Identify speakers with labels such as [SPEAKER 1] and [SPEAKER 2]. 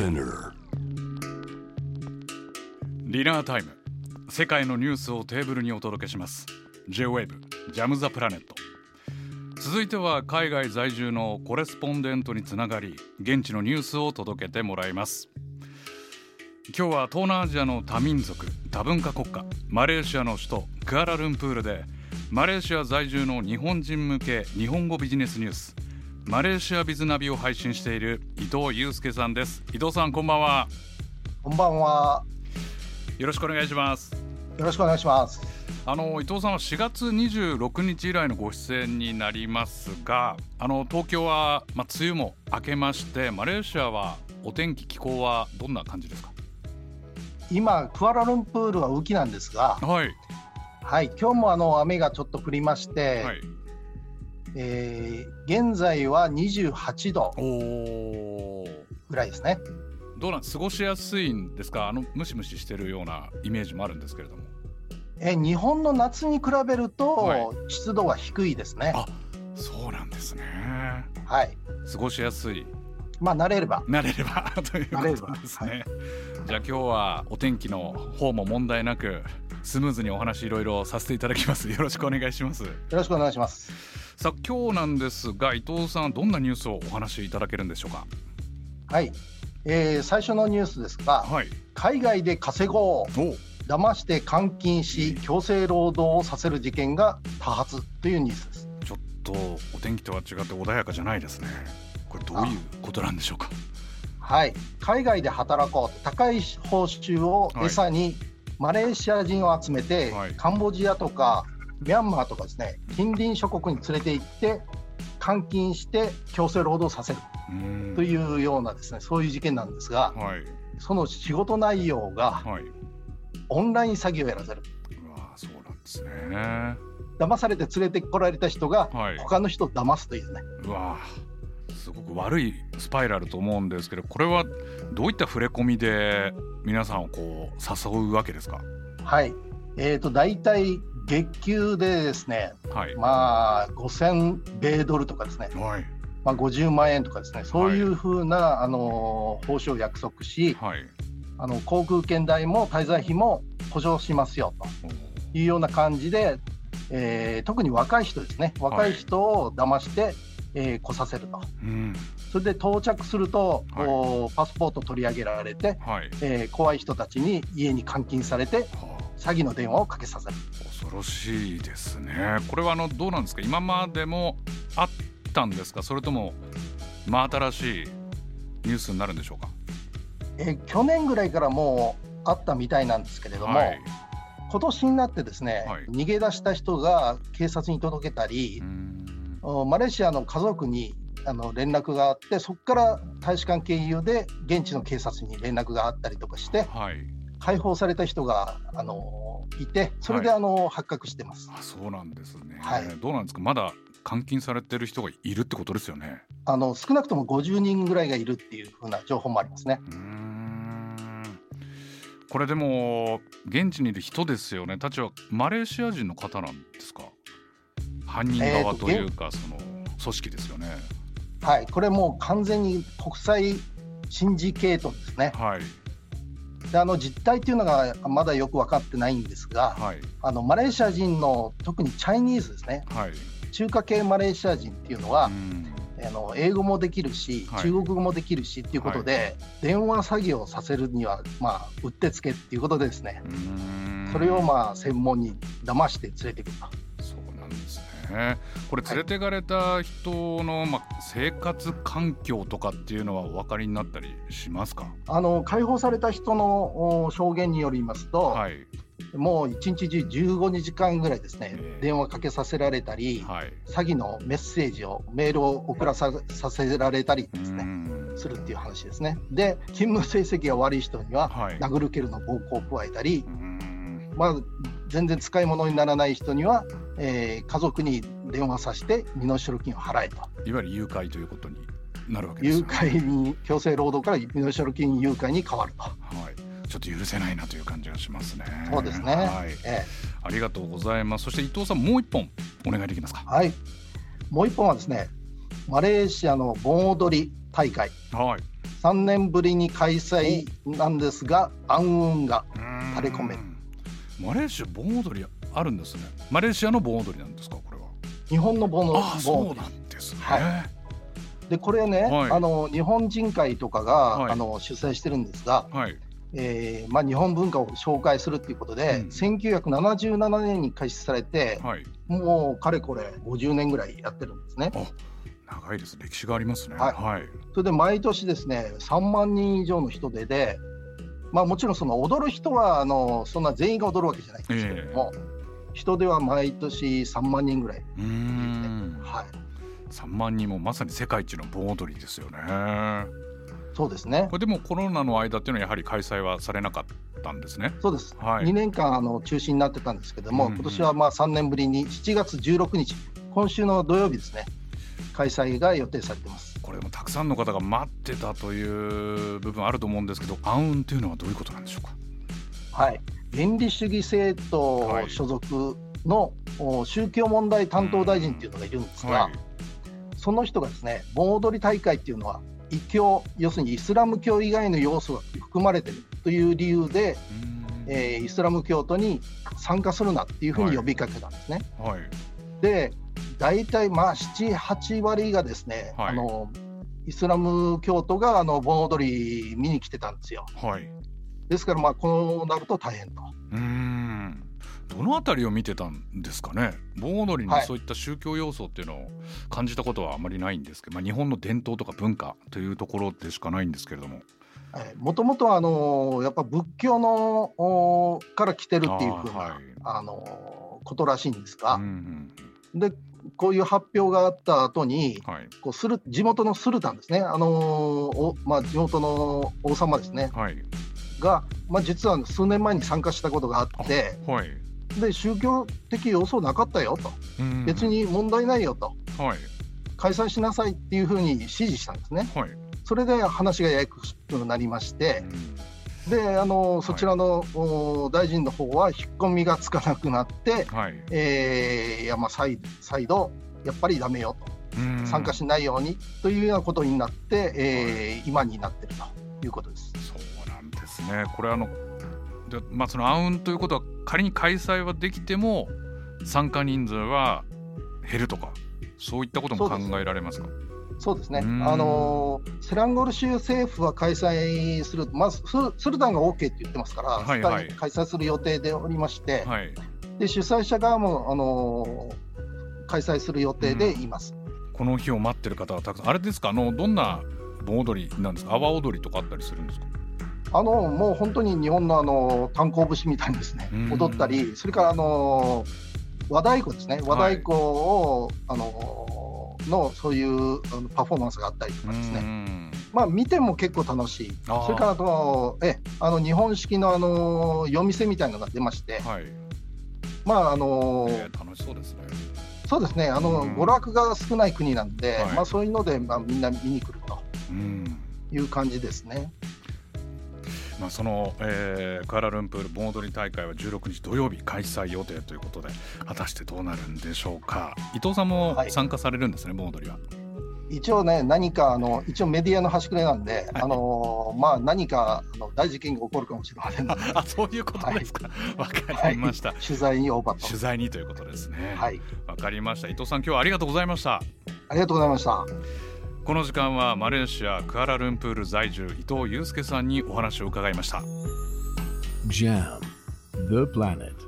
[SPEAKER 1] Spinner.
[SPEAKER 2] ディナータイム。世界のニュースをテーブルにお届けします。J-WAVE ジャムザプラネット続いては海外在住のコレスポンデントにつながり現地のニュースを届けてもらいます。今日は東南アジアの多民族多文化国家マレーシアの首都クアラルンプールでマレーシア在住の日本人向け日本語ビジネスニュース。マレーシアビズナビを配信している伊藤祐介さんです。伊藤さんこんばんは。
[SPEAKER 3] こんばんは。
[SPEAKER 2] よろしくお願いします。
[SPEAKER 3] よろしくお願いします。
[SPEAKER 2] あの伊藤さんは4月26日以来のご出演になりますがあの東京は、まあ、梅雨も明けましてマレーシアはお天気気候はどんな感じですか？
[SPEAKER 3] 今、クアラルンプールは雨季なんですが、
[SPEAKER 2] はい。
[SPEAKER 3] はい、今日もあの雨がちょっと降りまして、
[SPEAKER 2] はい
[SPEAKER 3] えー現在は28度。ぐらいですね。
[SPEAKER 2] どうなん過ごしやすいんですか？あのムシムシしてるようなイメージもあるんですけれども。
[SPEAKER 3] えー日本の夏に比べると、
[SPEAKER 2] はい。
[SPEAKER 3] 湿度は低いですね。
[SPEAKER 2] あそうなんですね。
[SPEAKER 3] はい。
[SPEAKER 2] 過ごしやすい。
[SPEAKER 3] まあ慣れれば。
[SPEAKER 2] 慣れれば。ということですね、じゃあ今日はお天気の方も問題なくスムーズにお話いろいろさせていただきます。よろしくお願いします。
[SPEAKER 3] よろしくお願いします。
[SPEAKER 2] さあ今日なんですが伊藤さんどんなニュースをお話しいただけるんでしょうか？
[SPEAKER 3] はい。えー最初のニュースですが、
[SPEAKER 2] はい。
[SPEAKER 3] 海外で稼ごう。
[SPEAKER 2] お。
[SPEAKER 3] 騙して監禁し強制労働をさせる事件が多発というニュースです。
[SPEAKER 2] ちょっとお天気とは違って穏やかじゃないですね。これどういうことなんでしょうか？
[SPEAKER 3] はい、海外で働こうと高い報酬を餌にマレーシア人を集めて、
[SPEAKER 2] はい。
[SPEAKER 3] カンボジアとかミャンマーとかですね近隣諸国に連れて行って監禁して強制労働させる。というようなですねそういう事件なんですが
[SPEAKER 2] はい。
[SPEAKER 3] その仕事内容が
[SPEAKER 2] はい。
[SPEAKER 3] オンライン詐欺をやらせる。
[SPEAKER 2] うわそうなんですね。
[SPEAKER 3] 騙されて連れてこられた人が
[SPEAKER 2] はい。
[SPEAKER 3] 他の人を騙すというね。
[SPEAKER 2] うわすごく悪いスパイラルと思うんですけどこれはどういった触れ込みで皆さんをこう誘うわけですか？
[SPEAKER 3] はい。えー、と大体月給でですね
[SPEAKER 2] はい。
[SPEAKER 3] まあ5000米ドルとかですね。
[SPEAKER 2] はい。
[SPEAKER 3] まあ、50万円とかですね、そういうふうな、あの報酬を約束し、
[SPEAKER 2] はい。
[SPEAKER 3] あの航空券代も滞在費も補助しますよというような感じで、えー特に若い人ですね、若い人を騙して、えー来させると、
[SPEAKER 2] うん。
[SPEAKER 3] それで到着すると、
[SPEAKER 2] はい。
[SPEAKER 3] パスポート取り上げられて、
[SPEAKER 2] はい。
[SPEAKER 3] えー怖い人たちに家に監禁されて、
[SPEAKER 2] はあ
[SPEAKER 3] 詐欺の電話をかけさせる。
[SPEAKER 2] 恐ろしいですね。これはあのどうなんですか？今までもあったんですか？それとも真新しいニュースになるんでしょうか？
[SPEAKER 3] えー去年ぐらいからもうあったみたいなんですけれども、
[SPEAKER 2] はい。
[SPEAKER 3] 今年になってですね、
[SPEAKER 2] はい。
[SPEAKER 3] 逃げ出した人が警察に届けたりマレーシアの家族にあの連絡があってそこから大使館経由で現地の警察に連絡があったりとかして
[SPEAKER 2] はい
[SPEAKER 3] 解放された人があのいてそれで、
[SPEAKER 2] はい。
[SPEAKER 3] あの発覚してます。
[SPEAKER 2] あそうなんですね、
[SPEAKER 3] はい。
[SPEAKER 2] どうなんですか？まだ監禁されてる人がいるってことですよね。
[SPEAKER 3] あの少なくとも50人ぐらいがいるっていうふうな情報もありますね。
[SPEAKER 2] うーん。これでも現地にいる人ですよね。たちはマレーシア人の方なんですか？犯人側というか、その組織ですよね。
[SPEAKER 3] はい、これもう完全に国際シンジケートですね。
[SPEAKER 2] はい
[SPEAKER 3] であの実態っていうのがまだよく分かってないんですが、
[SPEAKER 2] はい。
[SPEAKER 3] あのマレーシア人の特にチャイニーズですね、
[SPEAKER 2] はい。
[SPEAKER 3] 中華系マレーシア人っていうのは、
[SPEAKER 2] うん。
[SPEAKER 3] あの英語もできるし、
[SPEAKER 2] はい。
[SPEAKER 3] 中国語もできるしっていうことで、電話詐欺をさせるには、まあ、うってつけっていうことでですね、それをまあ専門に騙して連れてくると。
[SPEAKER 2] ね。これ連れてかれた人の、まあ、生活環境とかっていうのはお分かりになったりしますか？
[SPEAKER 3] あの解放された人のお証言によりますと、
[SPEAKER 2] はい。
[SPEAKER 3] もう一日中15時間ぐらいですね、
[SPEAKER 2] ええ。
[SPEAKER 3] 電話かけさせられたり、
[SPEAKER 2] はい。
[SPEAKER 3] 詐欺のメッセージを、メールを送らささせられたり
[SPEAKER 2] う
[SPEAKER 3] ですね、
[SPEAKER 2] ん。
[SPEAKER 3] するっていう話ですね。で、勤務成績が悪い人には、
[SPEAKER 2] はい。
[SPEAKER 3] 殴る蹴るの暴行を加えたり、
[SPEAKER 2] うん
[SPEAKER 3] まあ、全然使い物にならない人には、えー家族に電話させて身代金を払えと。
[SPEAKER 2] いわゆる誘拐ということになるわけですね。
[SPEAKER 3] 拐に、強制労働から身代金誘拐に変わると。
[SPEAKER 2] はい、ちょっと許せないなという感じがしますね。
[SPEAKER 3] そうですね。
[SPEAKER 2] はい、
[SPEAKER 3] え
[SPEAKER 2] ありがとうございます。そして伊藤さん、もう一本お願いできますか？
[SPEAKER 3] え。はい。もう一本はですね、マレーシアの盆踊り大会、
[SPEAKER 2] はい。
[SPEAKER 3] 3年ぶりに開催なんですが暗雲が垂れ込める
[SPEAKER 2] マレーシア盆踊りあるんですね。マレーシアの盆踊りなんですかこれは。
[SPEAKER 3] 日本の盆踊り。
[SPEAKER 2] そうなんですね、はい。
[SPEAKER 3] でこれね、はい、あの日本人会とかが、はい、あの主催してるんですが、はい、えー、まあ、日本文化を紹介するということで、うん、1977年に開始されて、はい、もうかれこれ50年ぐらいやってるんですね。
[SPEAKER 2] 長いです。歴史がありますね、
[SPEAKER 3] はい、はい、それで毎年ですね3万人以上の人出で、まあ、もちろんその踊る人はあのそんな全員が踊るわけじゃないんですけれども、えー、人では毎年3万人ぐらい、
[SPEAKER 2] はい、3万人もまさに世界一の盆踊りですよね。
[SPEAKER 3] そうですね。
[SPEAKER 2] これでもコロナの間っていうのはやはり開催はされなかったんですね。
[SPEAKER 3] そうです、はい、2年間あの中止になってたんですけども、うんうん、今年はまあ3年ぶりに7月16日今週の土曜日ですね開催が予定されてます
[SPEAKER 2] これもたくさんの方が待ってたという部分あると思うんですけど暗雲というのはどういうことなんでしょうか？
[SPEAKER 3] はい。原理主義政党所属の、宗教問題担当大臣っていうのがいるんですが、はい、その人がですね盆踊り大会っていうのは異教要するにイスラム教以外の要素が含まれているという理由で、えー、イスラム教徒に参加するなっていうふうに呼びかけたんですね。はい、で大体まあ7、8割がですね、はい、あのイスラム教徒があの盆踊り見に来てたんですよ。はい、ですからまあこうなると大変と。うん。
[SPEAKER 2] どの辺りを見てたんですかね？盆踊りにそういった宗教要素っていうのを感じたことはあまりないんですけど、まあ、日本の伝統とか文化というところでしかないんですけれども。
[SPEAKER 3] もともとあのやっぱ仏教のから来てるっていうふうなあ、はい、あのことらしいんですが、うんうん、でこういう発表があった後に、はい、こうする地元のスルタンですね、あのおまあ、地元の王様ですね、はい、が、まあ、実は数年前に参加したことがあって、はい、で宗教的要素なかったよと、別に問題ないよと、はい、開催しなさいっていうふうに指示したんですね。はい、それで話がややこしくなりまして、であのそちらの、はい、大臣の方は引っ込みがつかなくなって、はい、えー、いやまあ再再度やっぱりだめよと。参加しないようにというようなことになって、えー、今になってるということです。
[SPEAKER 2] そうなんですね。これあのでまあその暗雲ということは仮に開催はできても参加人数は減るとかそういったことも考えられますか？
[SPEAKER 3] そうですね、あのセランゴル州政府は開催する、まずスルタンが OK って言ってますから、はいはい、開催する予定でおりまして、はい、で主催者側も、あの開催する予定でいます、
[SPEAKER 2] この日を待ってる方はたくさん、あれですか、あのどんな盆踊りなんですか、阿波踊りとかあったりするんですか？
[SPEAKER 3] あのもう本当に日本のあの炭鉱節みたいにですね、踊ったり、それからあの和太鼓ですね、和太鼓を、はい、あののそういうパフォーマンスがあったりとかですね、まあ、見ても結構楽しい、それからあとえあの日本式のあの夜店みたいなのが出まして、はい、まああの、
[SPEAKER 2] えー、楽しそうですね。
[SPEAKER 3] そうですね。あの、娯楽が少ない国なんで、はい、まあ、そういうので、まあ、みんな見に来るという感じですね。
[SPEAKER 2] まあ、その、えー、クアラルンプール盆踊り大会は16日土曜日開催予定ということで果たしてどうなるんでしょうか伊藤さんも参加されるんですね、はい、盆踊りは。
[SPEAKER 3] 一応ね、何かあの一応メディアの端くれなんで、はい、あのまあ、何かあの大事件が起こるかもしれません
[SPEAKER 2] あそういうことですか、わ、はい、かりました、
[SPEAKER 3] 取材にオーバ
[SPEAKER 2] ー取材にということですね。はい、わかりました。伊藤さん、今日はありがとうございました。
[SPEAKER 3] ありがとうございました。
[SPEAKER 2] この時間はマレーシアクアラルンプール在住伊藤祐介さんにお話を伺いました。JAM The Planet.